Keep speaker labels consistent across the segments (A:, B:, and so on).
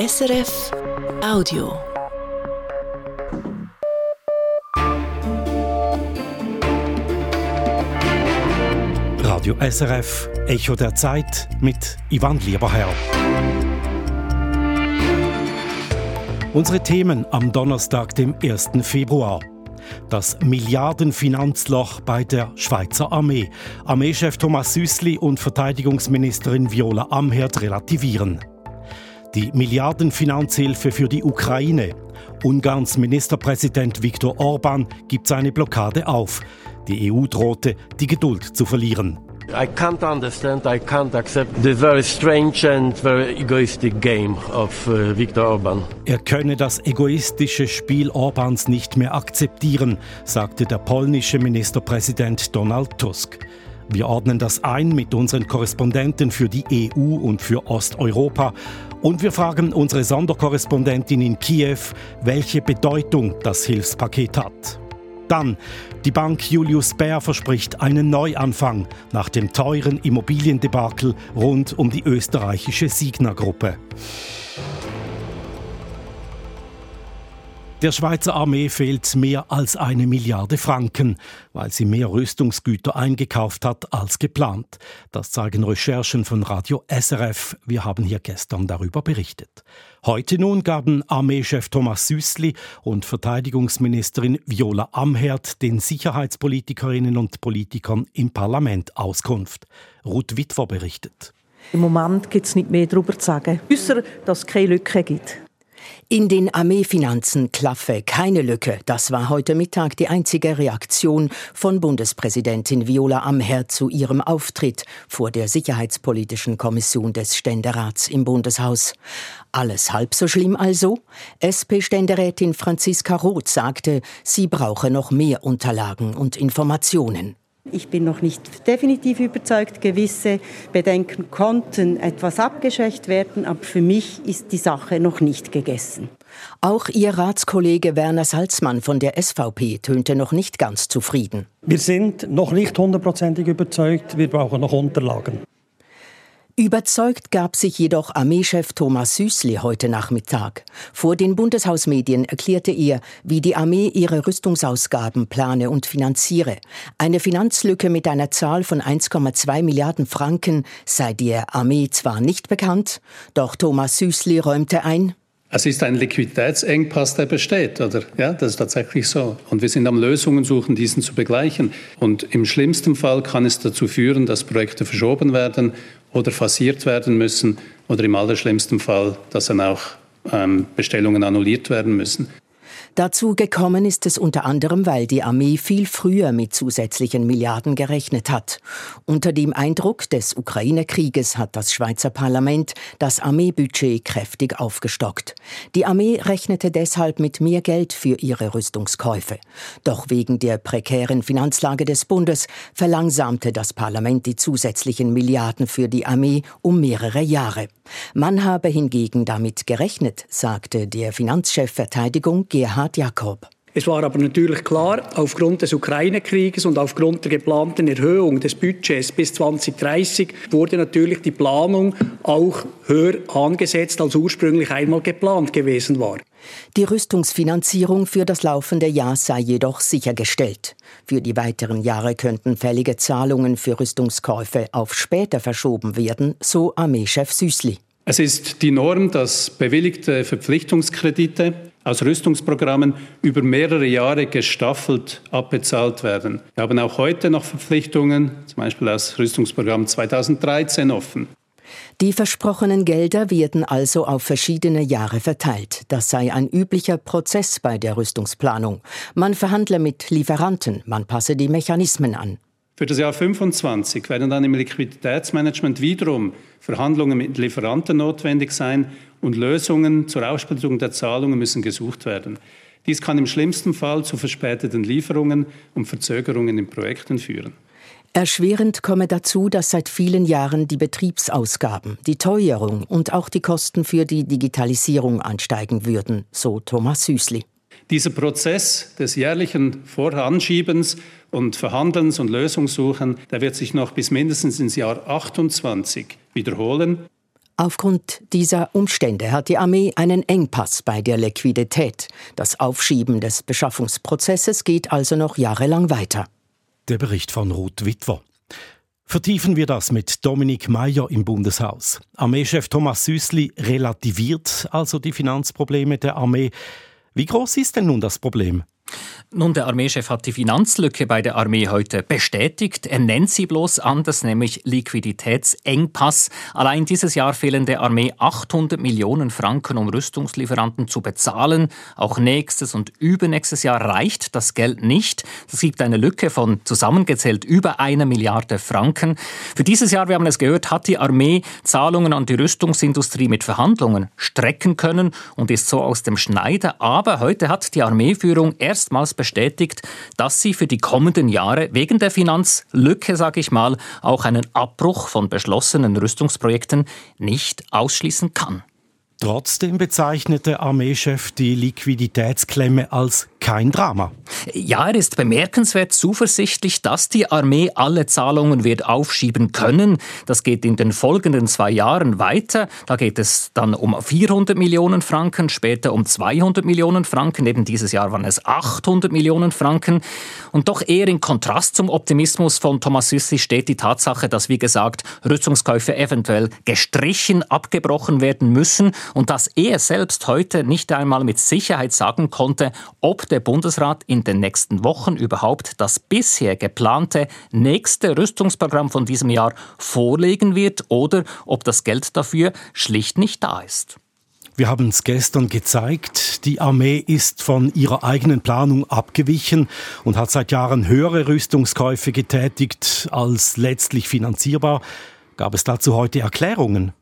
A: SRF Audio.
B: Radio SRF Echo der Zeit mit Ivan Lieberherr. Unsere Themen am Donnerstag, dem 1. Februar. Das Milliardenfinanzloch bei der Schweizer Armee. Armeechef Thomas Süßli und Verteidigungsministerin Viola Amherd relativieren. Die Milliardenfinanzhilfe für die Ukraine. Ungarns Ministerpräsident Viktor Orban gibt seine Blockade auf. Die EU drohte, die Geduld zu verlieren.
C: I can't understand, I can't accept the very strange and very egoistic game of uh, Viktor Orban.
B: Er könne das egoistische Spiel Orbans nicht mehr akzeptieren, sagte der polnische Ministerpräsident Donald Tusk. Wir ordnen das ein mit unseren Korrespondenten für die EU und für Osteuropa und wir fragen unsere Sonderkorrespondentin in Kiew, welche Bedeutung das Hilfspaket hat. Dann, die Bank Julius Baer verspricht einen Neuanfang nach dem teuren Immobiliendebakel rund um die österreichische Signa-Gruppe. Der Schweizer Armee fehlt mehr als eine Milliarde Franken, weil sie mehr Rüstungsgüter eingekauft hat als geplant. Das zeigen Recherchen von Radio SRF. Wir haben hier gestern darüber berichtet. Heute nun gaben Armeechef Thomas Süßli und Verteidigungsministerin Viola Amherd den Sicherheitspolitikerinnen und Politikern im Parlament Auskunft. Ruth Witwer berichtet.
D: Im Moment gibt es nicht mehr darüber zu sagen, außer dass es keine Lücke gibt.
E: In den Armeefinanzen klaffe keine Lücke. Das war heute Mittag die einzige Reaktion von Bundespräsidentin Viola Amherd zu ihrem Auftritt vor der Sicherheitspolitischen Kommission des Ständerats im Bundeshaus. Alles halb so schlimm also? SP-Ständerätin Franziska Roth sagte, sie brauche noch mehr Unterlagen und Informationen.
F: Ich bin noch nicht definitiv überzeugt. Gewisse Bedenken konnten etwas abgeschwächt werden, aber für mich ist die Sache noch nicht gegessen.
E: Auch ihr Ratskollege Werner Salzmann von der SVP tönte noch nicht ganz zufrieden.
G: Wir sind noch nicht hundertprozentig überzeugt. Wir brauchen noch Unterlagen.
E: Überzeugt gab sich jedoch Armeechef Thomas Süßli heute Nachmittag. Vor den Bundeshausmedien erklärte er, wie die Armee ihre Rüstungsausgaben plane und finanziere. Eine Finanzlücke mit einer Zahl von 1,2 Milliarden Franken sei der Armee zwar nicht bekannt, doch Thomas Süßli räumte ein,
H: es ist ein Liquiditätsengpass, der besteht, oder? Ja, das ist tatsächlich so. Und wir sind am Lösungen suchen, diesen zu begleichen. Und im schlimmsten Fall kann es dazu führen, dass Projekte verschoben werden oder phasiert werden müssen oder im allerschlimmsten Fall, dass dann auch ähm, Bestellungen annulliert werden müssen.
E: Dazu gekommen ist es unter anderem, weil die Armee viel früher mit zusätzlichen Milliarden gerechnet hat. Unter dem Eindruck des Ukraine-Krieges hat das Schweizer Parlament das Armeebudget kräftig aufgestockt. Die Armee rechnete deshalb mit mehr Geld für ihre Rüstungskäufe. Doch wegen der prekären Finanzlage des Bundes verlangsamte das Parlament die zusätzlichen Milliarden für die Armee um mehrere Jahre. Man habe hingegen damit gerechnet, sagte der Finanzchef Verteidigung Gerhard Jakob.
I: Es war aber natürlich klar, aufgrund des Ukraine-Krieges und aufgrund der geplanten Erhöhung des Budgets bis 2030 wurde natürlich die Planung auch höher angesetzt, als ursprünglich einmal geplant gewesen war.
E: Die Rüstungsfinanzierung für das laufende Jahr sei jedoch sichergestellt. Für die weiteren Jahre könnten fällige Zahlungen für Rüstungskäufe auf später verschoben werden, so Armeechef Süßli.
H: Es ist die Norm, dass bewilligte Verpflichtungskredite aus Rüstungsprogrammen über mehrere Jahre gestaffelt abbezahlt werden. Wir haben auch heute noch Verpflichtungen, zum Beispiel aus Rüstungsprogramm 2013 offen.
E: Die versprochenen Gelder werden also auf verschiedene Jahre verteilt. Das sei ein üblicher Prozess bei der Rüstungsplanung. Man verhandle mit Lieferanten, man passe die Mechanismen an.
H: Für das Jahr 2025 werden dann im Liquiditätsmanagement wiederum Verhandlungen mit Lieferanten notwendig sein und Lösungen zur Aufsplittung der Zahlungen müssen gesucht werden. Dies kann im schlimmsten Fall zu verspäteten Lieferungen und Verzögerungen in Projekten führen.
E: Erschwerend komme dazu, dass seit vielen Jahren die Betriebsausgaben, die Teuerung und auch die Kosten für die Digitalisierung ansteigen würden, so Thomas Süßli.
H: Dieser Prozess des jährlichen Voranschiebens und Verhandelns und Lösungssuchen, der wird sich noch bis mindestens ins Jahr 28 wiederholen.
E: Aufgrund dieser Umstände hat die Armee einen Engpass bei der Liquidität. Das Aufschieben des Beschaffungsprozesses geht also noch jahrelang weiter.
B: Der Bericht von Ruth Witwer. Vertiefen wir das mit Dominik Mayer im Bundeshaus. Armeechef Thomas Süßli relativiert also die Finanzprobleme der Armee. Wie groß ist denn nun das Problem?
J: Nun, der Armeechef hat die Finanzlücke bei der Armee heute bestätigt. Er nennt sie bloß anders, nämlich Liquiditätsengpass. Allein dieses Jahr fehlen der Armee 800 Millionen Franken, um Rüstungslieferanten zu bezahlen. Auch nächstes und übernächstes Jahr reicht das Geld nicht. Das gibt eine Lücke von zusammengezählt über einer Milliarde Franken. Für dieses Jahr, wir haben es gehört, hat die Armee Zahlungen an die Rüstungsindustrie mit Verhandlungen strecken können und ist so aus dem Schneider. Aber heute hat die Armeeführung erstmals bestätigt, dass sie für die kommenden Jahre wegen der Finanzlücke, sage ich mal, auch einen Abbruch von beschlossenen Rüstungsprojekten nicht ausschließen kann.
B: Trotzdem bezeichnete Armeechef die Liquiditätsklemme als kein Drama.
J: Ja, er ist bemerkenswert zuversichtlich, dass die Armee alle Zahlungen wird aufschieben können. Das geht in den folgenden zwei Jahren weiter. Da geht es dann um 400 Millionen Franken, später um 200 Millionen Franken. Eben dieses Jahr waren es 800 Millionen Franken. Und doch eher in Kontrast zum Optimismus von Thomas Süssli steht die Tatsache, dass, wie gesagt, Rüstungskäufe eventuell gestrichen, abgebrochen werden müssen und dass er selbst heute nicht einmal mit Sicherheit sagen konnte, ob der Bundesrat in den nächsten Wochen überhaupt das bisher geplante nächste Rüstungsprogramm von diesem Jahr vorlegen wird oder ob das Geld dafür schlicht nicht da ist.
B: Wir haben es gestern gezeigt, die Armee ist von ihrer eigenen Planung abgewichen und hat seit Jahren höhere Rüstungskäufe getätigt als letztlich finanzierbar. Gab es dazu heute Erklärungen?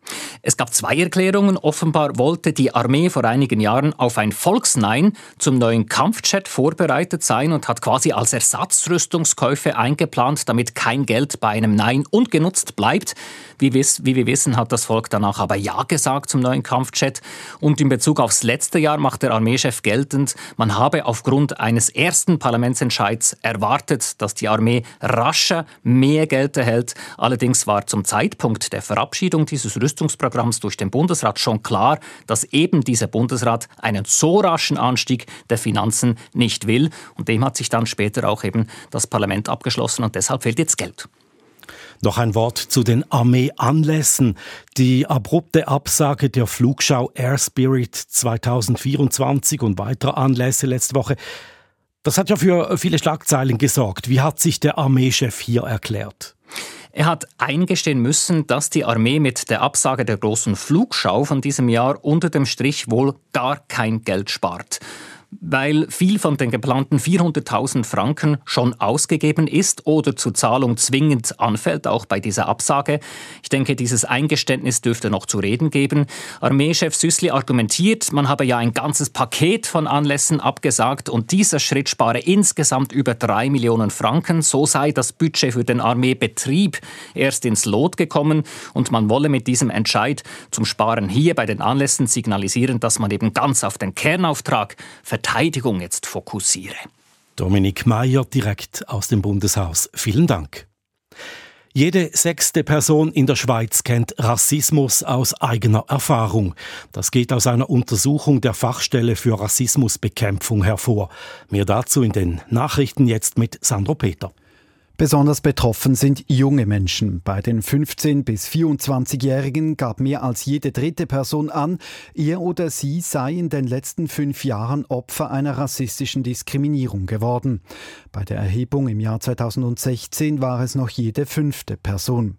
J: Es gab zwei Erklärungen. Offenbar wollte die Armee vor einigen Jahren auf ein Volksnein zum neuen Kampfjet vorbereitet sein und hat quasi als Ersatzrüstungskäufe eingeplant, damit kein Geld bei einem Nein ungenutzt bleibt. Wie, wie wir wissen, hat das Volk danach aber Ja gesagt zum neuen Kampfjet. Und in Bezug aufs letzte Jahr macht der Armeechef geltend, man habe aufgrund eines ersten Parlamentsentscheids erwartet, dass die Armee rascher mehr Geld erhält. Allerdings war zum Zeitpunkt der Verabschiedung dieses Rüstungsprogramms durch den Bundesrat schon klar, dass eben dieser Bundesrat einen so raschen Anstieg der Finanzen nicht will. Und dem hat sich dann später auch eben das Parlament abgeschlossen und deshalb fehlt jetzt Geld.
B: Noch ein Wort zu den Armeeanlässen. Die abrupte Absage der Flugschau Air Spirit 2024 und weitere Anlässe letzte Woche. Das hat ja für viele Schlagzeilen gesorgt. Wie hat sich der Armeechef hier erklärt?
J: Er hat eingestehen müssen, dass die Armee mit der Absage der großen Flugschau von diesem Jahr unter dem Strich wohl gar kein Geld spart weil viel von den geplanten 400.000 Franken schon ausgegeben ist oder zur Zahlung zwingend anfällt, auch bei dieser Absage. Ich denke, dieses Eingeständnis dürfte noch zu reden geben. Armeechef Süßli argumentiert, man habe ja ein ganzes Paket von Anlässen abgesagt und dieser Schritt spare insgesamt über drei Millionen Franken. So sei das Budget für den Armeebetrieb erst ins Lot gekommen und man wolle mit diesem Entscheid zum Sparen hier bei den Anlässen signalisieren, dass man eben ganz auf den Kernauftrag Verteidigung jetzt fokussiere.
B: Dominik Mayer direkt aus dem Bundeshaus. Vielen Dank. Jede sechste Person in der Schweiz kennt Rassismus aus eigener Erfahrung. Das geht aus einer Untersuchung der Fachstelle für Rassismusbekämpfung hervor. Mehr dazu in den Nachrichten jetzt mit Sandro Peter.
K: Besonders betroffen sind junge Menschen. Bei den 15- bis 24-Jährigen gab mehr als jede dritte Person an, er oder sie sei in den letzten fünf Jahren Opfer einer rassistischen Diskriminierung geworden. Bei der Erhebung im Jahr 2016 war es noch jede fünfte Person.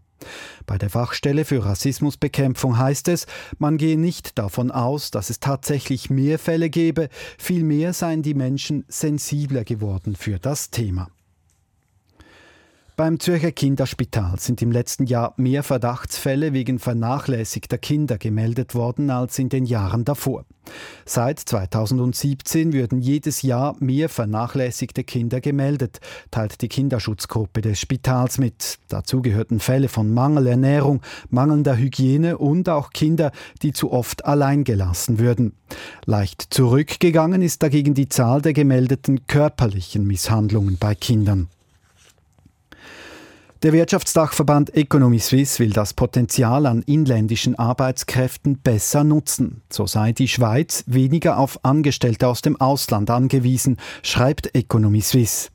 K: Bei der Fachstelle für Rassismusbekämpfung heißt es, man gehe nicht davon aus, dass es tatsächlich mehr Fälle gebe, vielmehr seien die Menschen sensibler geworden für das Thema. Beim Zürcher Kinderspital sind im letzten Jahr mehr Verdachtsfälle wegen vernachlässigter Kinder gemeldet worden als in den Jahren davor. Seit 2017 würden jedes Jahr mehr vernachlässigte Kinder gemeldet, teilt die Kinderschutzgruppe des Spitals mit. Dazu gehörten Fälle von Mangelernährung, mangelnder Hygiene und auch Kinder, die zu oft allein gelassen würden. Leicht zurückgegangen ist dagegen die Zahl der gemeldeten körperlichen Misshandlungen bei Kindern. Der Wirtschaftsdachverband Economy Suisse will das Potenzial an inländischen Arbeitskräften besser nutzen. So sei die Schweiz weniger auf Angestellte aus dem Ausland angewiesen, schreibt Economy Suisse.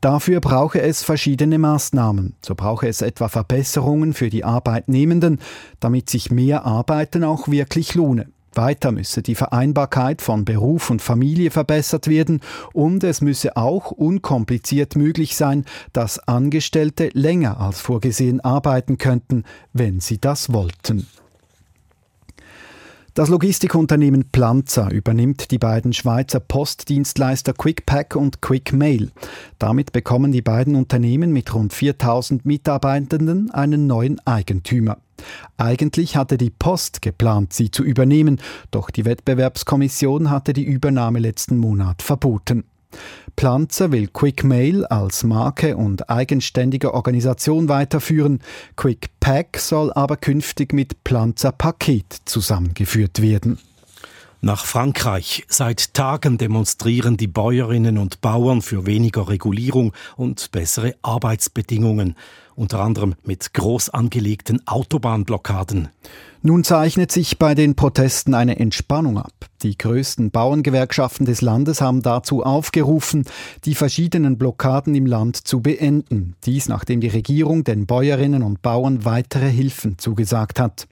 K: Dafür brauche es verschiedene Maßnahmen. So brauche es etwa Verbesserungen für die Arbeitnehmenden, damit sich mehr Arbeiten auch wirklich lohne. Weiter müsse die Vereinbarkeit von Beruf und Familie verbessert werden und es müsse auch unkompliziert möglich sein, dass Angestellte länger als vorgesehen arbeiten könnten, wenn sie das wollten. Das Logistikunternehmen Planza übernimmt die beiden Schweizer Postdienstleister QuickPack und QuickMail. Damit bekommen die beiden Unternehmen mit rund 4000 Mitarbeitenden einen neuen Eigentümer. Eigentlich hatte die Post geplant, sie zu übernehmen, doch die Wettbewerbskommission hatte die Übernahme letzten Monat verboten. Planzer will QuickMail als Marke und eigenständige Organisation weiterführen. QuickPack soll aber künftig mit Planzer Paket zusammengeführt werden.
B: Nach Frankreich. Seit Tagen demonstrieren die Bäuerinnen und Bauern für weniger Regulierung und bessere Arbeitsbedingungen unter anderem mit groß angelegten Autobahnblockaden.
K: Nun zeichnet sich bei den Protesten eine Entspannung ab. Die größten Bauerngewerkschaften des Landes haben dazu aufgerufen, die verschiedenen Blockaden im Land zu beenden. Dies nachdem die Regierung den Bäuerinnen und Bauern weitere Hilfen zugesagt hat.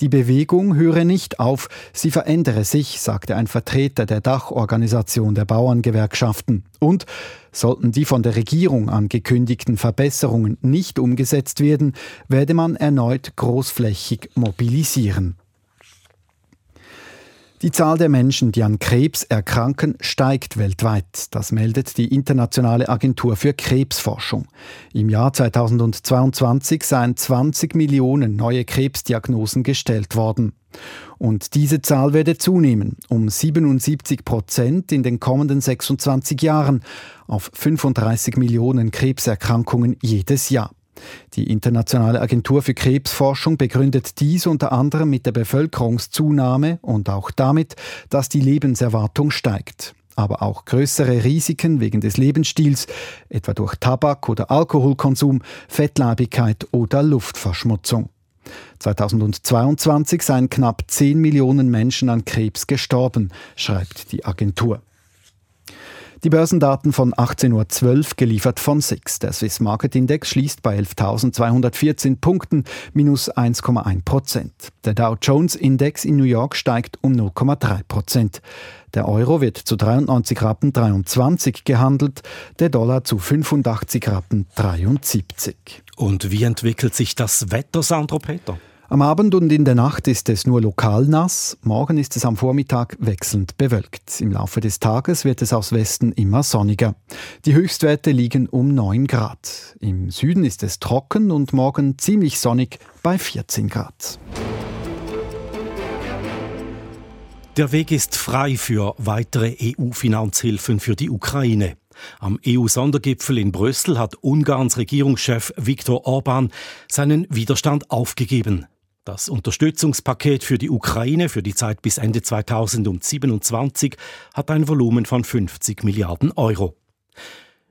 K: Die Bewegung höre nicht auf, sie verändere sich, sagte ein Vertreter der Dachorganisation der Bauerngewerkschaften. Und sollten die von der Regierung angekündigten Verbesserungen nicht umgesetzt werden, werde man erneut großflächig mobilisieren. Die Zahl der Menschen, die an Krebs erkranken, steigt weltweit. Das meldet die Internationale Agentur für Krebsforschung. Im Jahr 2022 seien 20 Millionen neue Krebsdiagnosen gestellt worden. Und diese Zahl werde zunehmen, um 77 Prozent in den kommenden 26 Jahren auf 35 Millionen Krebserkrankungen jedes Jahr. Die Internationale Agentur für Krebsforschung begründet dies unter anderem mit der Bevölkerungszunahme und auch damit, dass die Lebenserwartung steigt. Aber auch größere Risiken wegen des Lebensstils, etwa durch Tabak- oder Alkoholkonsum, Fettleibigkeit oder Luftverschmutzung. 2022 seien knapp 10 Millionen Menschen an Krebs gestorben, schreibt die Agentur. Die Börsendaten von 18.12 Uhr geliefert von SIX. Der Swiss Market Index schließt bei 11.214 Punkten, minus 1,1 Prozent. Der Dow Jones Index in New York steigt um 0,3 Prozent. Der Euro wird zu 93 Rappen 23 gehandelt, der Dollar zu 85 Rappen 73.
B: Und wie entwickelt sich das Wetter, Sandro Peter?
K: Am Abend und in der Nacht ist es nur lokal nass, morgen ist es am Vormittag wechselnd bewölkt. Im Laufe des Tages wird es aus Westen immer sonniger. Die Höchstwerte liegen um 9 Grad. Im Süden ist es trocken und morgen ziemlich sonnig bei 14 Grad.
B: Der Weg ist frei für weitere EU-Finanzhilfen für die Ukraine. Am EU-Sondergipfel in Brüssel hat Ungarns Regierungschef Viktor Orban seinen Widerstand aufgegeben. Das Unterstützungspaket für die Ukraine für die Zeit bis Ende 2027 hat ein Volumen von 50 Milliarden Euro.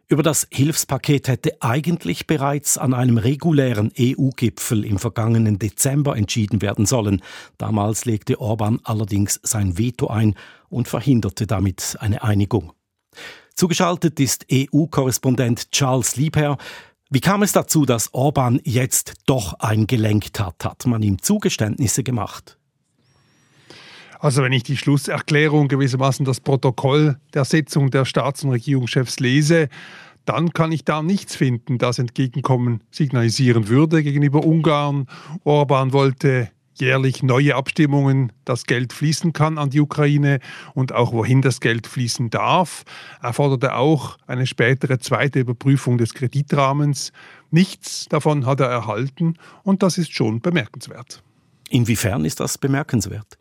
B: Über das Hilfspaket hätte eigentlich bereits an einem regulären EU-Gipfel im vergangenen Dezember entschieden werden sollen. Damals legte Orban allerdings sein Veto ein und verhinderte damit eine Einigung. Zugeschaltet ist EU-Korrespondent Charles Liebherr. Wie kam es dazu, dass Orban jetzt doch eingelenkt hat? Hat man ihm Zugeständnisse gemacht?
L: Also wenn ich die Schlusserklärung gewissermaßen das Protokoll der Sitzung der Staats- und Regierungschefs lese, dann kann ich da nichts finden, das Entgegenkommen signalisieren würde gegenüber Ungarn. Orban wollte jährlich neue Abstimmungen, dass Geld fließen kann an die Ukraine und auch wohin das Geld fließen darf. Er forderte auch eine spätere zweite Überprüfung des Kreditrahmens. Nichts davon hat er erhalten und das ist schon bemerkenswert.
B: Inwiefern ist das bemerkenswert?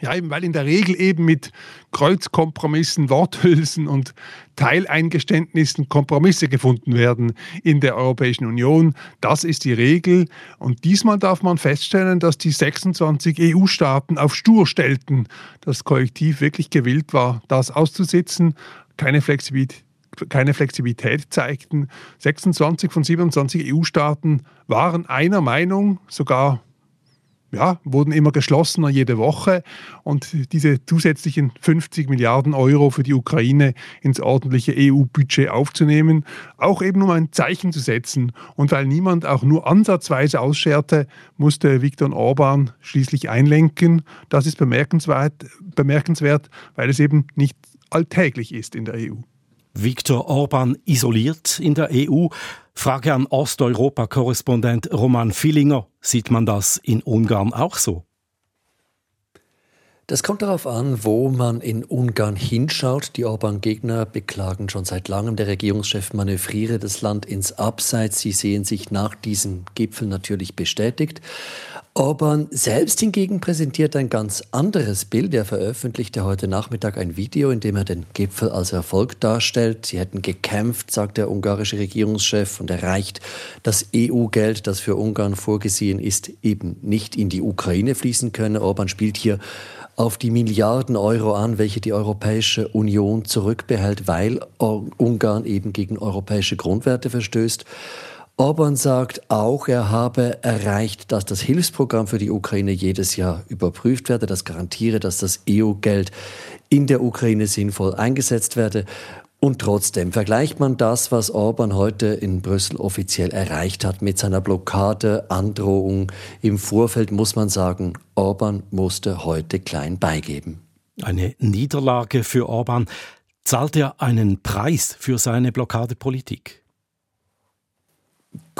L: Ja, eben weil in der Regel eben mit Kreuzkompromissen, Worthülsen und Teileingeständnissen Kompromisse gefunden werden in der Europäischen Union. Das ist die Regel. Und diesmal darf man feststellen, dass die 26 EU-Staaten auf Stur stellten. Das Kollektiv wirklich gewillt war, das auszusitzen. Keine Flexibilität keine Flexibilität zeigten. 26 von 27 EU-Staaten waren einer Meinung, sogar ja, wurden immer geschlossener jede Woche und diese zusätzlichen 50 Milliarden Euro für die Ukraine ins ordentliche EU-Budget aufzunehmen, auch eben um ein Zeichen zu setzen. Und weil niemand auch nur ansatzweise ausscherte, musste Viktor Orban schließlich einlenken. Das ist bemerkenswert, bemerkenswert, weil es eben nicht alltäglich ist in der EU.
B: Viktor Orban isoliert in der EU. Frage an Osteuropa-Korrespondent Roman Villinger. Sieht man das in Ungarn auch so?
M: Das kommt darauf an, wo man in Ungarn hinschaut. Die Orban-Gegner beklagen schon seit langem, der Regierungschef manövriere das Land ins Abseits. Sie sehen sich nach diesem Gipfel natürlich bestätigt. Orban selbst hingegen präsentiert ein ganz anderes Bild. Er veröffentlichte heute Nachmittag ein Video, in dem er den Gipfel als Erfolg darstellt. Sie hätten gekämpft, sagt der ungarische Regierungschef, und erreicht, dass EU-Geld, das für Ungarn vorgesehen ist, eben nicht in die Ukraine fließen könne. Orban spielt hier auf die Milliarden Euro an, welche die Europäische Union zurückbehält, weil Ungarn eben gegen europäische Grundwerte verstößt. Orban sagt auch, er habe erreicht, dass das Hilfsprogramm für die Ukraine jedes Jahr überprüft werde. Das garantiere, dass das EU-Geld in der Ukraine sinnvoll eingesetzt werde. Und trotzdem vergleicht man das, was Orban heute in Brüssel offiziell erreicht hat, mit seiner Blockade, Androhung. Im Vorfeld muss man sagen, Orban musste heute klein beigeben.
B: Eine Niederlage für Orban. Zahlt er einen Preis für seine Blockadepolitik?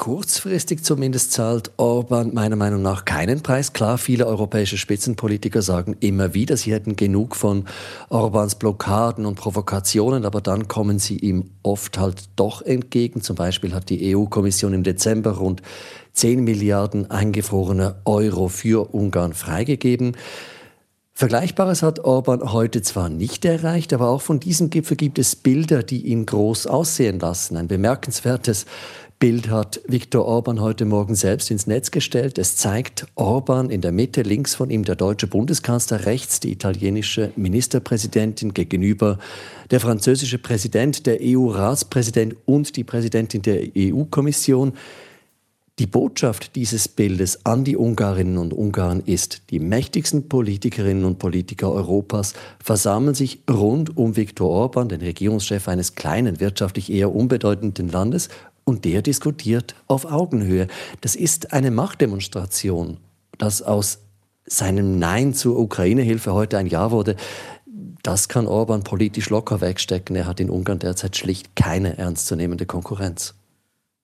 M: Kurzfristig zumindest zahlt Orban meiner Meinung nach keinen Preis. Klar, viele europäische Spitzenpolitiker sagen immer wieder, sie hätten genug von Orbans Blockaden und Provokationen, aber dann kommen sie ihm oft halt doch entgegen. Zum Beispiel hat die EU-Kommission im Dezember rund 10 Milliarden eingefrorene Euro für Ungarn freigegeben. Vergleichbares hat Orban heute zwar nicht erreicht, aber auch von diesem Gipfel gibt es Bilder, die ihn groß aussehen lassen. Ein bemerkenswertes Bild hat Viktor Orban heute Morgen selbst ins Netz gestellt. Es zeigt Orban in der Mitte, links von ihm der deutsche Bundeskanzler, rechts die italienische Ministerpräsidentin gegenüber der französische Präsident, der EU-Ratspräsident und die Präsidentin der EU-Kommission. Die Botschaft dieses Bildes an die Ungarinnen und Ungarn ist, die mächtigsten Politikerinnen und Politiker Europas versammeln sich rund um Viktor Orban, den Regierungschef eines kleinen, wirtschaftlich eher unbedeutenden Landes, und der diskutiert auf Augenhöhe. Das ist eine Machtdemonstration, dass aus seinem Nein zur Ukraine-Hilfe heute ein Ja wurde. Das kann Orban politisch locker wegstecken. Er hat in Ungarn derzeit schlicht keine ernstzunehmende Konkurrenz.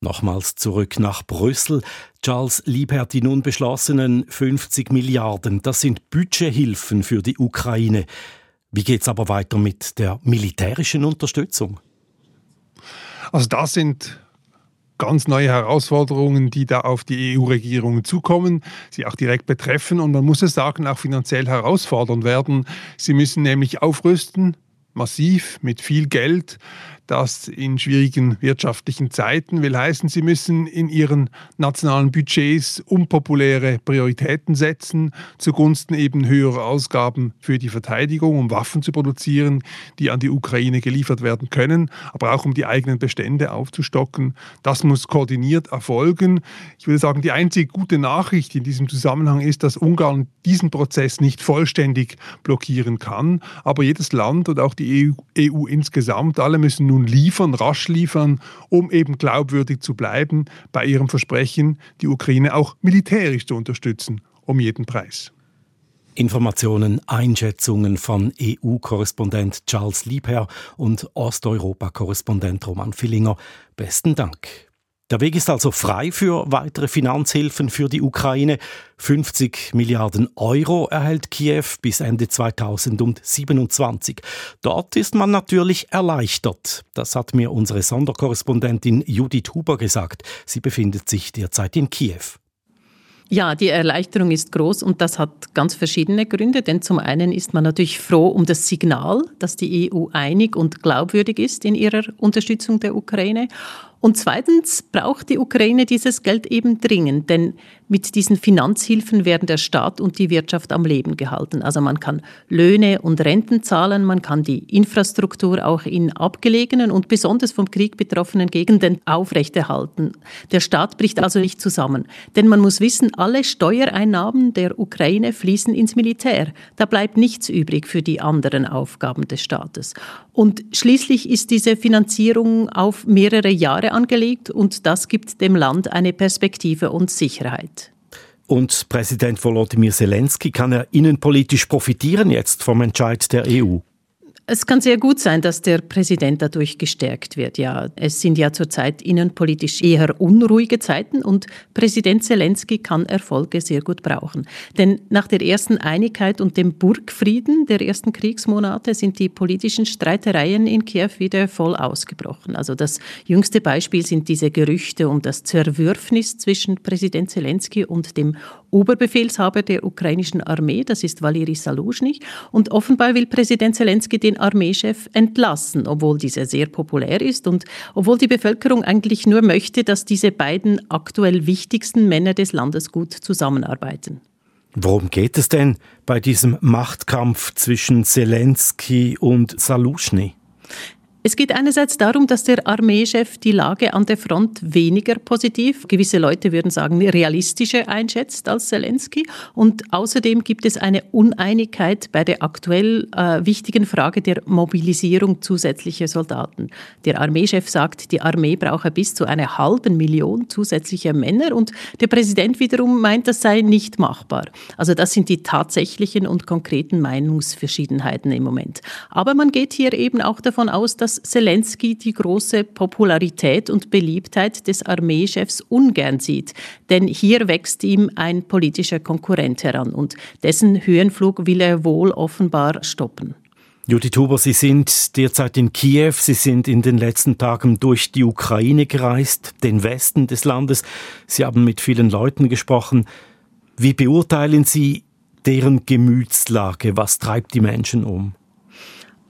B: Nochmals zurück nach Brüssel. Charles Liebherr, die nun beschlossenen 50 Milliarden, das sind Budgethilfen für die Ukraine. Wie geht es aber weiter mit der militärischen Unterstützung?
L: Also das sind ganz neue Herausforderungen, die da auf die EU-Regierungen zukommen, sie auch direkt betreffen und man muss es sagen, auch finanziell herausfordernd werden. Sie müssen nämlich aufrüsten, massiv mit viel Geld das in schwierigen wirtschaftlichen Zeiten will heißen, sie müssen in ihren nationalen Budgets unpopuläre Prioritäten setzen, zugunsten eben höherer Ausgaben für die Verteidigung, um Waffen zu produzieren, die an die Ukraine geliefert werden können, aber auch um die eigenen Bestände aufzustocken. Das muss koordiniert erfolgen. Ich würde sagen, die einzige gute Nachricht in diesem Zusammenhang ist, dass Ungarn diesen Prozess nicht vollständig blockieren kann, aber jedes Land und auch die EU, EU insgesamt, alle müssen nun nun liefern, rasch liefern, um eben glaubwürdig zu bleiben bei ihrem Versprechen, die Ukraine auch militärisch zu unterstützen, um jeden Preis.
B: Informationen, Einschätzungen von EU-Korrespondent Charles Liebherr und Osteuropa-Korrespondent Roman Villinger. Besten Dank. Der Weg ist also frei für weitere Finanzhilfen für die Ukraine. 50 Milliarden Euro erhält Kiew bis Ende 2027. Dort ist man natürlich erleichtert. Das hat mir unsere Sonderkorrespondentin Judith Huber gesagt. Sie befindet sich derzeit in Kiew.
N: Ja, die Erleichterung ist groß und das hat ganz verschiedene Gründe. Denn zum einen ist man natürlich froh um das Signal, dass die EU einig und glaubwürdig ist in ihrer Unterstützung der Ukraine. Und zweitens braucht die Ukraine dieses Geld eben dringend, denn mit diesen Finanzhilfen werden der Staat und die Wirtschaft am Leben gehalten. Also man kann Löhne und Renten zahlen, man kann die Infrastruktur auch in abgelegenen und besonders vom Krieg betroffenen Gegenden aufrechterhalten. Der Staat bricht also nicht zusammen. Denn man muss wissen, alle Steuereinnahmen der Ukraine fließen ins Militär. Da bleibt nichts übrig für die anderen Aufgaben des Staates. Und schließlich ist diese Finanzierung auf mehrere Jahre angelegt und das gibt dem Land eine Perspektive und Sicherheit.
B: Und Präsident Volodymyr Zelensky kann er innenpolitisch profitieren jetzt vom Entscheid der EU?
N: Es kann sehr gut sein, dass der Präsident dadurch gestärkt wird. Ja, es sind ja zurzeit innenpolitisch eher unruhige Zeiten und Präsident Zelensky kann Erfolge sehr gut brauchen. Denn nach der ersten Einigkeit und dem Burgfrieden der ersten Kriegsmonate sind die politischen Streitereien in Kiew wieder voll ausgebrochen. Also das jüngste Beispiel sind diese Gerüchte um das Zerwürfnis zwischen Präsident Zelensky und dem Oberbefehlshaber der ukrainischen Armee, das ist Valeri Saluzhny. Und offenbar will Präsident Zelensky den Armeechef entlassen, obwohl dieser sehr populär ist und obwohl die Bevölkerung eigentlich nur möchte, dass diese beiden aktuell wichtigsten Männer des Landes gut zusammenarbeiten.
B: Worum geht es denn bei diesem Machtkampf zwischen Zelensky und Saluzhny?
N: Es geht einerseits darum, dass der Armeechef die Lage an der Front weniger positiv, gewisse Leute würden sagen realistischer einschätzt als Zelensky. Und außerdem gibt es eine Uneinigkeit bei der aktuell äh, wichtigen Frage der Mobilisierung zusätzlicher Soldaten. Der Armeechef sagt, die Armee brauche bis zu einer halben Million zusätzlicher Männer und der Präsident wiederum meint, das sei nicht machbar. Also das sind die tatsächlichen und konkreten Meinungsverschiedenheiten im Moment. Aber man geht hier eben auch davon aus, dass Zelensky die große Popularität und Beliebtheit des Armeechefs ungern sieht. Denn hier wächst ihm ein politischer Konkurrent heran und dessen Höhenflug will er wohl offenbar stoppen.
B: Judith Huber, Sie sind derzeit in Kiew. Sie sind in den letzten Tagen durch die Ukraine gereist, den Westen des Landes. Sie haben mit vielen Leuten gesprochen. Wie beurteilen Sie deren Gemütslage? Was treibt die Menschen um?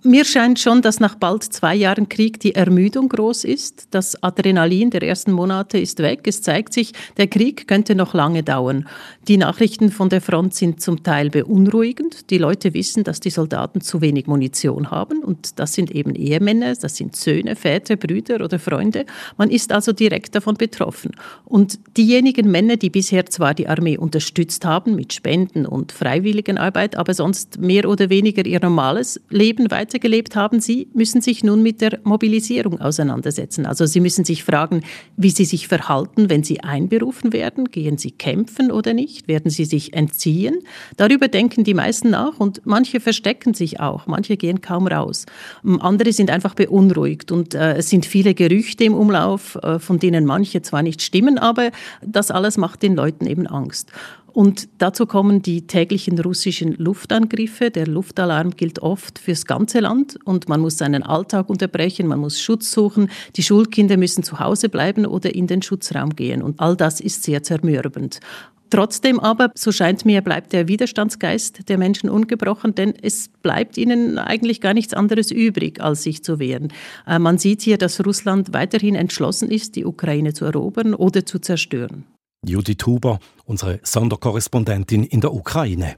N: Mir scheint schon, dass nach bald zwei Jahren Krieg die Ermüdung groß ist. Das Adrenalin der ersten Monate ist weg. Es zeigt sich, der Krieg könnte noch lange dauern. Die Nachrichten von der Front sind zum Teil beunruhigend. Die Leute wissen, dass die Soldaten zu wenig Munition haben. Und das sind eben Ehemänner, das sind Söhne, Väter, Brüder oder Freunde. Man ist also direkt davon betroffen. Und diejenigen Männer, die bisher zwar die Armee unterstützt haben mit Spenden und Freiwilligenarbeit, aber sonst mehr oder weniger ihr normales Leben weiter gelebt haben Sie, müssen sich nun mit der Mobilisierung auseinandersetzen. Also Sie müssen sich fragen, wie Sie sich verhalten, wenn Sie einberufen werden. Gehen Sie kämpfen oder nicht? Werden Sie sich entziehen? Darüber denken die meisten nach und manche verstecken sich auch, manche gehen kaum raus. Ähm, andere sind einfach beunruhigt und äh, es sind viele Gerüchte im Umlauf, äh, von denen manche zwar nicht stimmen, aber das alles macht den Leuten eben Angst. Und dazu kommen die täglichen russischen Luftangriffe. Der Luftalarm gilt oft fürs ganze Land und man muss seinen Alltag unterbrechen, man muss Schutz suchen. Die Schulkinder müssen zu Hause bleiben oder in den Schutzraum gehen. Und all das ist sehr zermürbend. Trotzdem aber, so scheint mir, bleibt der Widerstandsgeist der Menschen ungebrochen, denn es bleibt ihnen eigentlich gar nichts anderes übrig, als sich zu wehren. Äh, man sieht hier, dass Russland weiterhin entschlossen ist, die Ukraine zu erobern oder zu zerstören.
B: Judith Huber, unsere Sonderkorrespondentin in der Ukraine.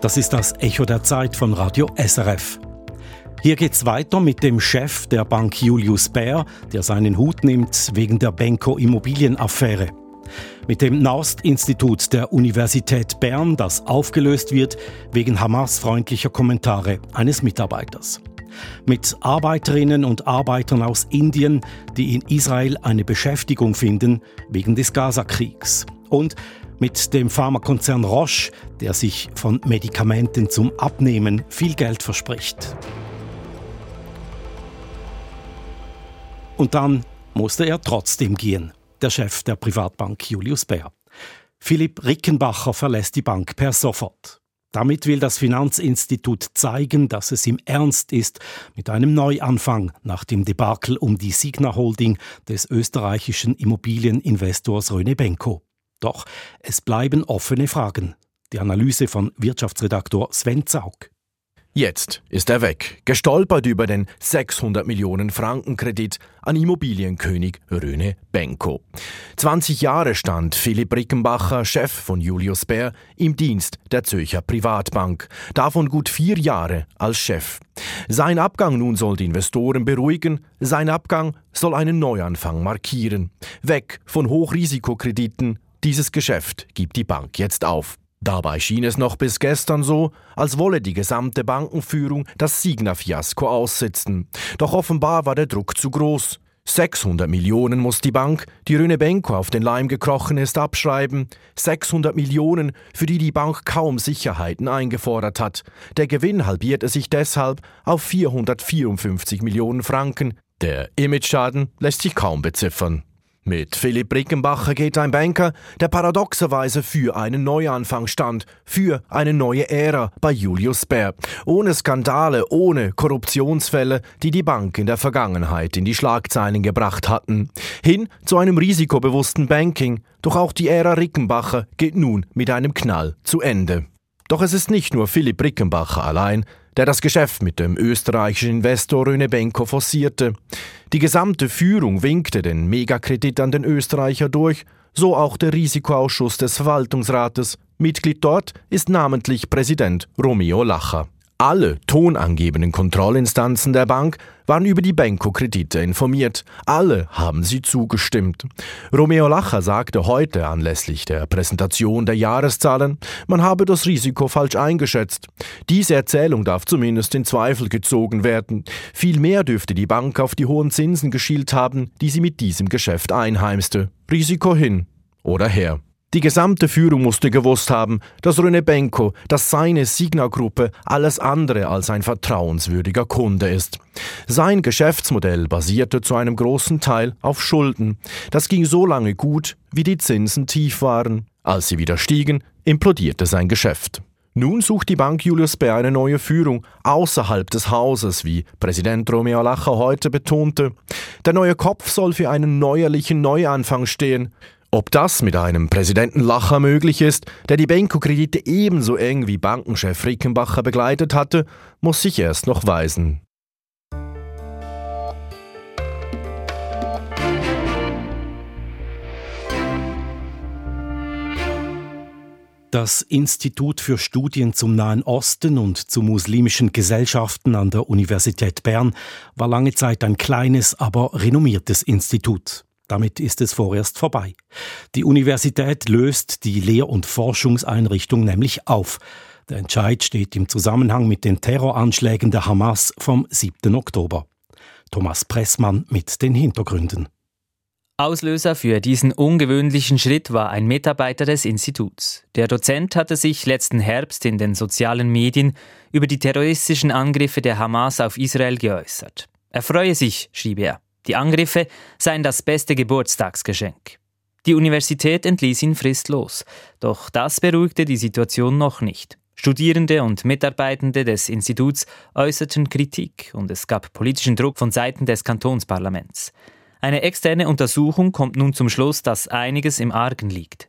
B: Das ist das Echo der Zeit von Radio SRF. Hier geht's weiter mit dem Chef der Bank Julius Baer, der seinen Hut nimmt wegen der Benko Immobilienaffäre. Mit dem Naust-Institut der Universität Bern, das aufgelöst wird wegen Hamas-freundlicher Kommentare eines Mitarbeiters mit Arbeiterinnen und Arbeitern aus Indien, die in Israel eine Beschäftigung finden wegen des Gazakriegs. Und mit dem Pharmakonzern Roche, der sich von Medikamenten zum Abnehmen viel Geld verspricht. Und dann musste er trotzdem gehen, der Chef der Privatbank Julius Baer. Philipp Rickenbacher verlässt die Bank per sofort. Damit will das Finanzinstitut zeigen, dass es ihm ernst ist mit einem Neuanfang nach dem Debakel um die Signa Holding des österreichischen Immobilieninvestors Röne Benko. Doch es bleiben offene Fragen. Die Analyse von Wirtschaftsredaktor Sven Zaug.
O: Jetzt ist er weg, gestolpert über den 600 Millionen Franken Kredit an Immobilienkönig Röne Benko. 20 Jahre stand Philipp Rickenbacher, Chef von Julius Baer, im Dienst der Zürcher Privatbank, davon gut vier Jahre als Chef. Sein Abgang nun soll die Investoren beruhigen, sein Abgang soll einen Neuanfang markieren. Weg von Hochrisikokrediten, dieses Geschäft gibt die Bank jetzt auf. Dabei schien es noch bis gestern so, als wolle die gesamte Bankenführung das Signa-Fiasko aussitzen. Doch offenbar war der Druck zu groß. 600 Millionen muss die Bank, die Röne Benko auf den Leim gekrochen ist, abschreiben. 600 Millionen, für die die Bank kaum Sicherheiten eingefordert hat. Der Gewinn halbierte sich deshalb auf 454 Millionen Franken. Der Imageschaden lässt sich kaum beziffern. Mit Philipp Rickenbacher geht ein Banker, der paradoxerweise für einen Neuanfang stand, für eine neue Ära bei Julius Baer. Ohne Skandale, ohne Korruptionsfälle, die die Bank in der Vergangenheit in die Schlagzeilen gebracht hatten. Hin zu einem risikobewussten Banking. Doch auch die Ära Rickenbacher geht nun mit einem Knall zu Ende. Doch es ist nicht nur Philipp Rickenbacher allein, der das Geschäft mit dem österreichischen Investor Röne Benko forcierte. Die gesamte Führung winkte den Megakredit an den Österreicher durch, so auch der Risikoausschuss des Verwaltungsrates. Mitglied dort ist namentlich Präsident Romeo Lacher. Alle tonangebenden Kontrollinstanzen der Bank waren über die Benko-Kredite informiert. Alle haben sie zugestimmt. Romeo Lacher sagte heute anlässlich der Präsentation der Jahreszahlen, man habe das Risiko falsch eingeschätzt. Diese Erzählung darf zumindest in Zweifel gezogen werden. Vielmehr dürfte die Bank auf die hohen Zinsen geschielt haben, die sie mit diesem Geschäft einheimste. Risiko hin oder her. Die gesamte Führung musste gewusst haben, dass René Benko, dass seine Signa-Gruppe alles andere als ein vertrauenswürdiger Kunde ist. Sein Geschäftsmodell basierte zu einem großen Teil auf Schulden. Das ging so lange gut, wie die Zinsen tief waren. Als sie wieder stiegen, implodierte sein Geschäft. Nun sucht die Bank Julius Baer eine neue Führung außerhalb des Hauses, wie Präsident Romeo Lacher heute betonte. Der neue Kopf soll für einen neuerlichen Neuanfang stehen. Ob das mit einem Präsidenten Lacher möglich ist, der die Benko-Kredite ebenso eng wie Bankenchef Rickenbacher begleitet hatte, muss sich erst noch weisen.
B: Das Institut für Studien zum Nahen Osten und zu muslimischen Gesellschaften an der Universität Bern war lange Zeit ein kleines, aber renommiertes Institut. Damit ist es vorerst vorbei. Die Universität löst die Lehr- und Forschungseinrichtung nämlich auf. Der Entscheid steht im Zusammenhang mit den Terroranschlägen der Hamas vom 7. Oktober. Thomas Pressmann mit den Hintergründen.
P: Auslöser für diesen ungewöhnlichen Schritt war ein Mitarbeiter des Instituts. Der Dozent hatte sich letzten Herbst in den sozialen Medien über die terroristischen Angriffe der Hamas auf Israel geäußert. Er freue sich, schrieb er, die Angriffe seien das beste Geburtstagsgeschenk. Die Universität entließ ihn fristlos, doch das beruhigte die Situation noch nicht. Studierende und Mitarbeitende des Instituts äußerten Kritik und es gab politischen Druck von Seiten des Kantonsparlaments. Eine externe Untersuchung kommt nun zum Schluss, dass einiges im Argen liegt.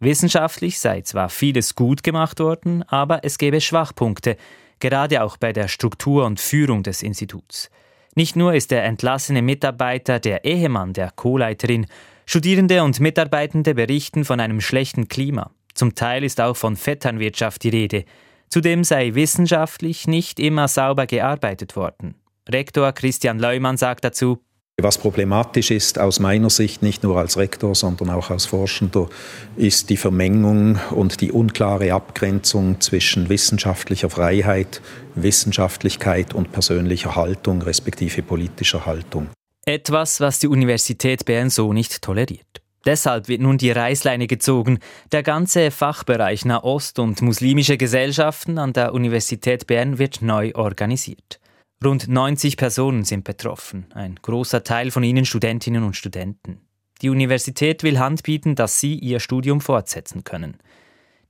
P: Wissenschaftlich sei zwar vieles gut gemacht worden, aber es gäbe Schwachpunkte, gerade auch bei der Struktur und Führung des Instituts. Nicht nur ist der entlassene Mitarbeiter der Ehemann der Co-Leiterin, Studierende und Mitarbeitende berichten von einem schlechten Klima. Zum Teil ist auch von Vetternwirtschaft die Rede. Zudem sei wissenschaftlich nicht immer sauber gearbeitet worden. Rektor Christian Leumann sagt dazu,
Q: was problematisch ist aus meiner Sicht, nicht nur als Rektor, sondern auch als Forschender, ist die Vermengung und die unklare Abgrenzung zwischen wissenschaftlicher Freiheit, Wissenschaftlichkeit und persönlicher Haltung respektive politischer Haltung.
P: Etwas, was die Universität Bern so nicht toleriert. Deshalb wird nun die Reißleine gezogen. Der ganze Fachbereich Nahost und muslimische Gesellschaften an der Universität Bern wird neu organisiert. Rund 90 Personen sind betroffen, ein großer Teil von ihnen Studentinnen und Studenten. Die Universität will Hand bieten, dass sie ihr Studium fortsetzen können.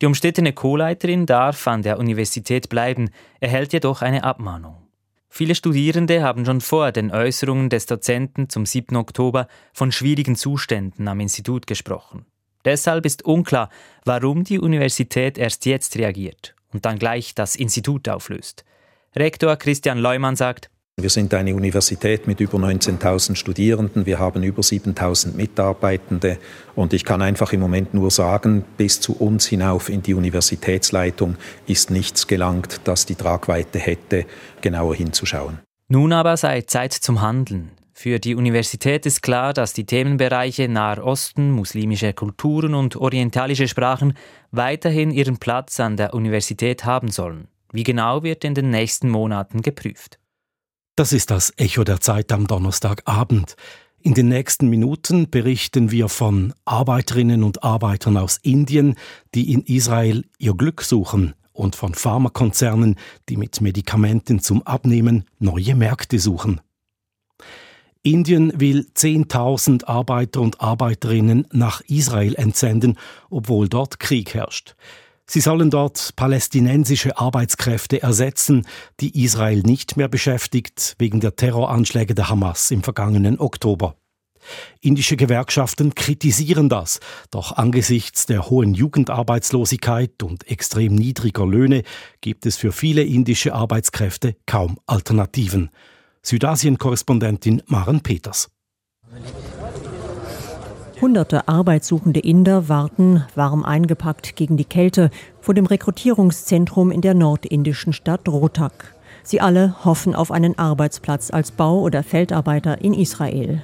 P: Die umstrittene Co-Leiterin darf an der Universität bleiben, erhält jedoch eine Abmahnung. Viele Studierende haben schon vor den Äußerungen des Dozenten zum 7. Oktober von schwierigen Zuständen am Institut gesprochen. Deshalb ist unklar, warum die Universität erst jetzt reagiert und dann gleich das Institut auflöst. Rektor Christian Leumann sagt,
Q: wir sind eine Universität mit über 19.000 Studierenden, wir haben über 7.000 Mitarbeitende und ich kann einfach im Moment nur sagen, bis zu uns hinauf in die Universitätsleitung ist nichts gelangt, das die Tragweite hätte, genauer hinzuschauen.
P: Nun aber sei Zeit zum Handeln. Für die Universität ist klar, dass die Themenbereiche Naher Osten, muslimische Kulturen und orientalische Sprachen weiterhin ihren Platz an der Universität haben sollen. Wie genau wird in den nächsten Monaten geprüft.
B: Das ist das Echo der Zeit am Donnerstagabend. In den nächsten Minuten berichten wir von Arbeiterinnen und Arbeitern aus Indien, die in Israel ihr Glück suchen, und von Pharmakonzernen, die mit Medikamenten zum Abnehmen neue Märkte suchen. Indien will 10.000 Arbeiter und Arbeiterinnen nach Israel entsenden, obwohl dort Krieg herrscht. Sie sollen dort palästinensische Arbeitskräfte ersetzen, die Israel nicht mehr beschäftigt wegen der Terroranschläge der Hamas im vergangenen Oktober. Indische Gewerkschaften kritisieren das, doch angesichts der hohen Jugendarbeitslosigkeit und extrem niedriger Löhne gibt es für viele indische Arbeitskräfte kaum Alternativen. Südasien-Korrespondentin Maren Peters.
R: Hunderte arbeitssuchende Inder warten, warm eingepackt gegen die Kälte, vor dem Rekrutierungszentrum in der nordindischen Stadt Rohtak. Sie alle hoffen auf einen Arbeitsplatz als Bau- oder Feldarbeiter in Israel.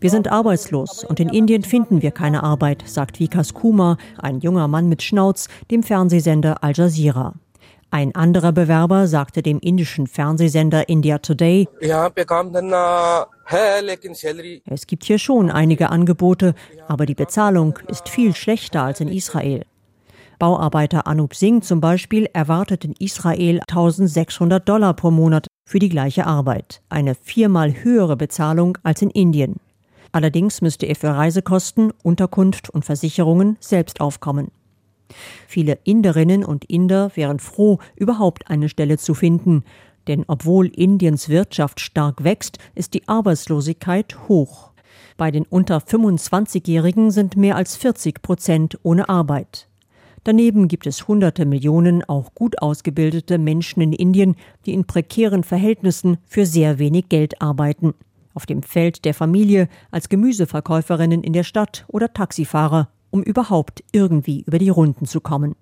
R: Wir sind arbeitslos und in Indien finden wir keine Arbeit, sagt Vikas Kumar, ein junger Mann mit Schnauz, dem Fernsehsender Al Jazeera. Ein anderer Bewerber sagte dem indischen Fernsehsender India Today, es gibt hier schon einige Angebote, aber die Bezahlung ist viel schlechter als in Israel. Bauarbeiter Anup Singh zum Beispiel erwartet in Israel 1600 Dollar pro Monat für die gleiche Arbeit, eine viermal höhere Bezahlung als in Indien. Allerdings müsste er für Reisekosten, Unterkunft und Versicherungen selbst aufkommen. Viele Inderinnen und Inder wären froh, überhaupt eine Stelle zu finden, denn obwohl Indiens Wirtschaft stark wächst, ist die Arbeitslosigkeit hoch. Bei den unter 25-Jährigen sind mehr als 40 Prozent ohne Arbeit. Daneben gibt es hunderte Millionen auch gut ausgebildete Menschen in Indien, die in prekären Verhältnissen für sehr wenig Geld arbeiten. Auf dem Feld der Familie, als Gemüseverkäuferinnen in der Stadt oder Taxifahrer um überhaupt irgendwie über die Runden zu kommen.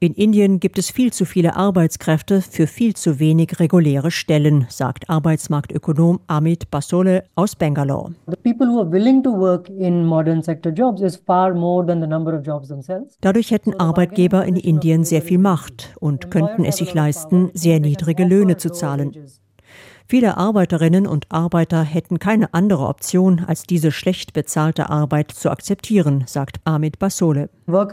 R: In Indien gibt es viel zu viele Arbeitskräfte für viel zu wenig reguläre Stellen, sagt Arbeitsmarktökonom Amit Basole aus Bangalore. Dadurch hätten Arbeitgeber in Indien sehr viel Macht und könnten es sich leisten, sehr niedrige Löhne zu zahlen. Viele Arbeiterinnen und Arbeiter hätten keine andere Option, als diese schlecht bezahlte Arbeit zu akzeptieren, sagt Amit Basole. Für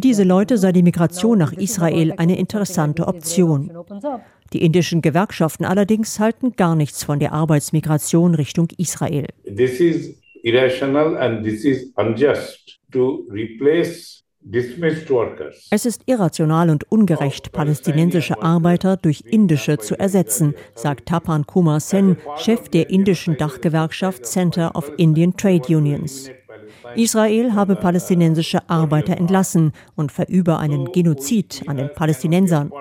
R: diese Leute sei die Migration nach Israel eine interessante Option. Die indischen Gewerkschaften allerdings halten gar nichts von der Arbeitsmigration Richtung Israel. This is irrational and this is unjust to replace es ist irrational und ungerecht, palästinensische Arbeiter durch indische zu ersetzen, sagt Tapan Kumar Sen, Chef der indischen Dachgewerkschaft Center of Indian Trade Unions. Israel habe palästinensische Arbeiter entlassen und verübe einen Genozid an den Palästinensern.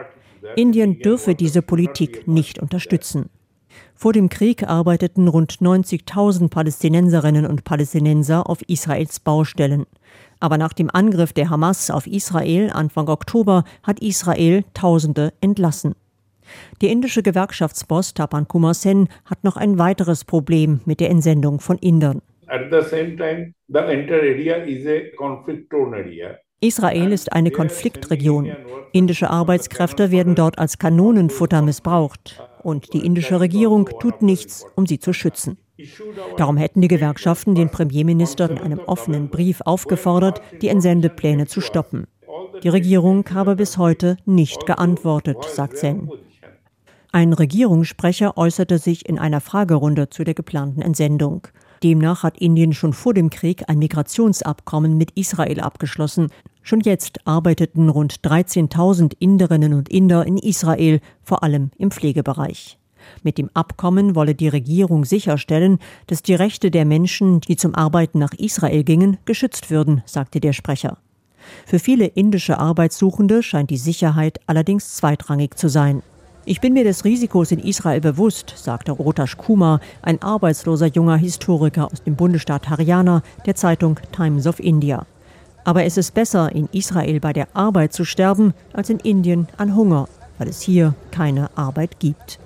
R: Indien dürfe diese Politik nicht unterstützen. Vor dem Krieg arbeiteten rund 90.000 Palästinenserinnen und Palästinenser auf Israels Baustellen. Aber nach dem Angriff der Hamas auf Israel Anfang Oktober hat Israel Tausende entlassen. Der indische Gewerkschaftsboss Tapan Kumar Sen hat noch ein weiteres Problem mit der Entsendung von Indern. Israel ist eine Konfliktregion. Indische Arbeitskräfte werden dort als Kanonenfutter missbraucht. Und die indische Regierung tut nichts, um sie zu schützen. Darum hätten die Gewerkschaften den Premierminister in einem offenen Brief aufgefordert, die Entsendepläne zu stoppen. Die Regierung habe bis heute nicht geantwortet, sagt Sen. Ein Regierungssprecher äußerte sich in einer Fragerunde zu der geplanten Entsendung. Demnach hat Indien schon vor dem Krieg ein Migrationsabkommen mit Israel abgeschlossen. Schon jetzt arbeiteten rund 13.000 Inderinnen und Inder in Israel, vor allem im Pflegebereich. Mit dem Abkommen wolle die Regierung sicherstellen, dass die Rechte der Menschen, die zum Arbeiten nach Israel gingen, geschützt würden, sagte der Sprecher. Für viele indische Arbeitssuchende scheint die Sicherheit allerdings zweitrangig zu sein. Ich bin mir des Risikos in Israel bewusst, sagte Rotash Kumar, ein arbeitsloser junger Historiker aus dem Bundesstaat Haryana, der Zeitung Times of India. Aber es ist besser, in Israel bei der Arbeit zu sterben, als in Indien an Hunger, weil es hier keine Arbeit gibt.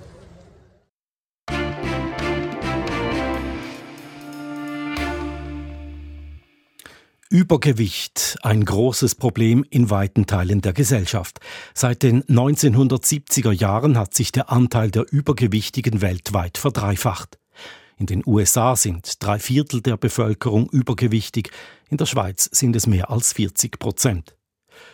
B: Übergewicht, ein großes Problem in weiten Teilen der Gesellschaft. Seit den 1970er Jahren hat sich der Anteil der Übergewichtigen weltweit verdreifacht. In den USA sind drei Viertel der Bevölkerung übergewichtig, in der Schweiz sind es mehr als 40 Prozent.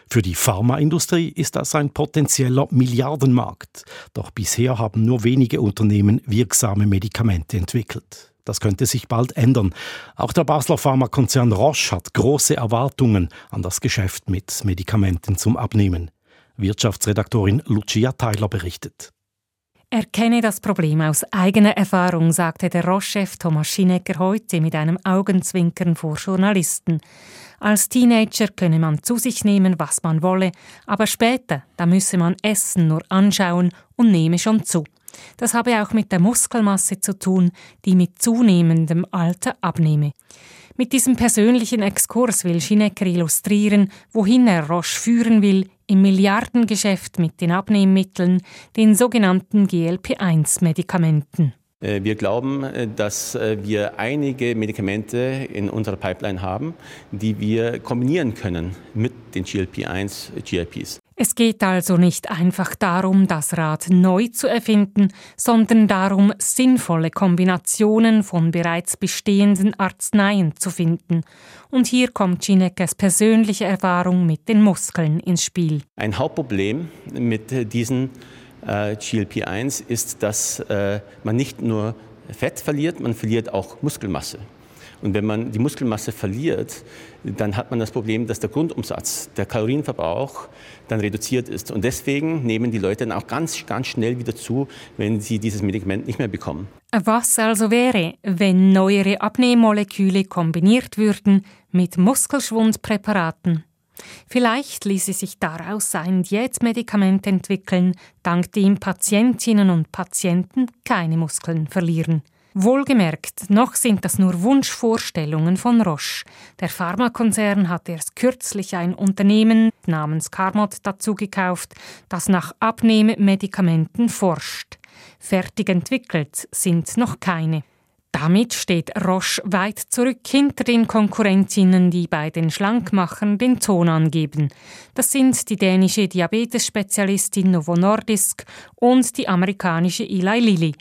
B: Für die Pharmaindustrie ist das ein potenzieller Milliardenmarkt, doch bisher haben nur wenige Unternehmen wirksame Medikamente entwickelt. Das könnte sich bald ändern. Auch der Basler Pharmakonzern Roche hat große Erwartungen an das Geschäft mit Medikamenten zum Abnehmen. Wirtschaftsredaktorin Lucia Tyler berichtet.
S: Erkenne das Problem aus eigener Erfahrung, sagte der Roche-Chef Thomas Schinecker heute mit einem Augenzwinkern vor Journalisten. Als Teenager könne man zu sich nehmen, was man wolle, aber später, da müsse man Essen nur anschauen und nehme schon zu. Das habe auch mit der Muskelmasse zu tun, die mit zunehmendem Alter abnehme. Mit diesem persönlichen Exkurs will Schinecker illustrieren, wohin er Roche führen will im Milliardengeschäft mit den Abnehmmitteln, den sogenannten GLP-1-Medikamenten.
T: Äh, wir glauben, äh, dass äh, wir einige Medikamente in unserer Pipeline haben, die wir kombinieren können mit den GLP-1 GIPs.
S: Es geht also nicht einfach darum, das Rad neu zu erfinden, sondern darum, sinnvolle Kombinationen von bereits bestehenden Arzneien zu finden. Und hier kommt Ginekes persönliche Erfahrung mit den Muskeln ins Spiel.
T: Ein Hauptproblem mit diesen äh, GLP-1 ist, dass äh, man nicht nur Fett verliert, man verliert auch Muskelmasse. Und wenn man die Muskelmasse verliert, dann hat man das Problem, dass der Grundumsatz, der Kalorienverbrauch dann reduziert ist. Und deswegen nehmen die Leute dann auch ganz, ganz schnell wieder zu, wenn sie dieses Medikament nicht mehr bekommen.
S: Was also wäre, wenn neuere Abnehmmoleküle kombiniert würden mit Muskelschwundpräparaten? Vielleicht ließe sich daraus ein Diätmedikament entwickeln, dank dem Patientinnen und Patienten keine Muskeln verlieren. Wohlgemerkt, noch sind das nur Wunschvorstellungen von Roche. Der Pharmakonzern hat erst kürzlich ein Unternehmen namens Carmot dazugekauft, das nach Abnehmmedikamenten forscht. Fertig entwickelt sind noch keine. Damit steht Roche weit zurück hinter den Konkurrentinnen, die bei den Schlankmachern den Ton angeben. Das sind die dänische Diabetesspezialistin Novo Nordisk und die amerikanische Eli Lilly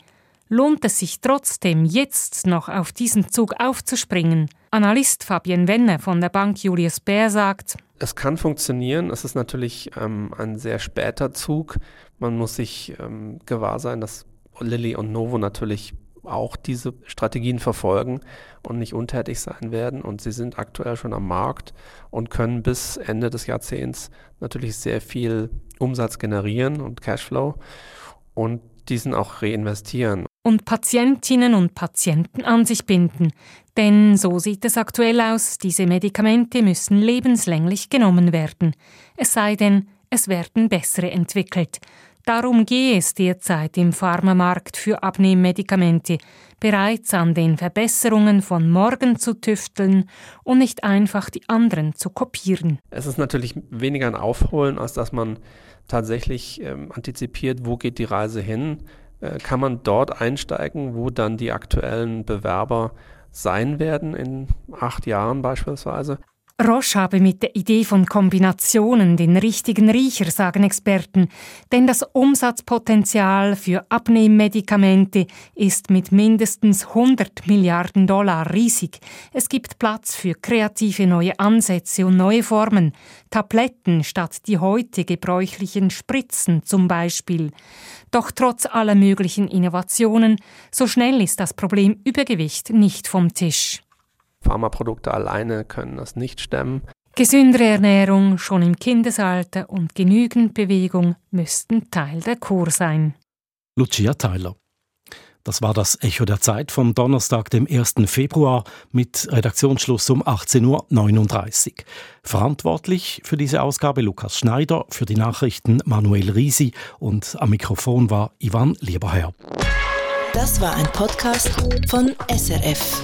S: lohnt es sich trotzdem, jetzt noch auf diesen Zug aufzuspringen? Analyst Fabian Wenne von der Bank Julius Baer sagt,
U: es kann funktionieren. Es ist natürlich ähm, ein sehr später Zug. Man muss sich ähm, gewahr sein, dass Lilly und Novo natürlich auch diese Strategien verfolgen und nicht untätig sein werden. Und sie sind aktuell schon am Markt und können bis Ende des Jahrzehnts natürlich sehr viel Umsatz generieren und Cashflow und diesen auch reinvestieren
S: und Patientinnen und Patienten an sich binden. Denn so sieht es aktuell aus, diese Medikamente müssen lebenslänglich genommen werden. Es sei denn, es werden bessere entwickelt. Darum gehe es derzeit im Pharmamarkt für Abnehmmedikamente, bereits an den Verbesserungen von morgen zu tüfteln und nicht einfach die anderen zu kopieren.
U: Es ist natürlich weniger ein Aufholen, als dass man tatsächlich ähm, antizipiert, wo geht die Reise hin kann man dort einsteigen, wo dann die aktuellen Bewerber sein werden in acht Jahren beispielsweise.
S: Roche habe mit der Idee von Kombinationen den richtigen Riecher, sagen Experten, denn das Umsatzpotenzial für Abnehmmedikamente ist mit mindestens 100 Milliarden Dollar riesig. Es gibt Platz für kreative neue Ansätze und neue Formen, Tabletten statt die heute gebräuchlichen Spritzen zum Beispiel. Doch trotz aller möglichen Innovationen, so schnell ist das Problem Übergewicht nicht vom Tisch.
U: Pharmaprodukte alleine können das nicht stemmen.
S: Gesündere Ernährung schon im Kindesalter und genügend Bewegung müssten Teil der Kur sein.
B: Lucia Tyler. Das war das Echo der Zeit vom Donnerstag, dem 1. Februar mit Redaktionsschluss um 18.39 Uhr. Verantwortlich für diese Ausgabe Lukas Schneider, für die Nachrichten Manuel Risi und am Mikrofon war Ivan Lieberherr.
V: Das war ein Podcast von SRF.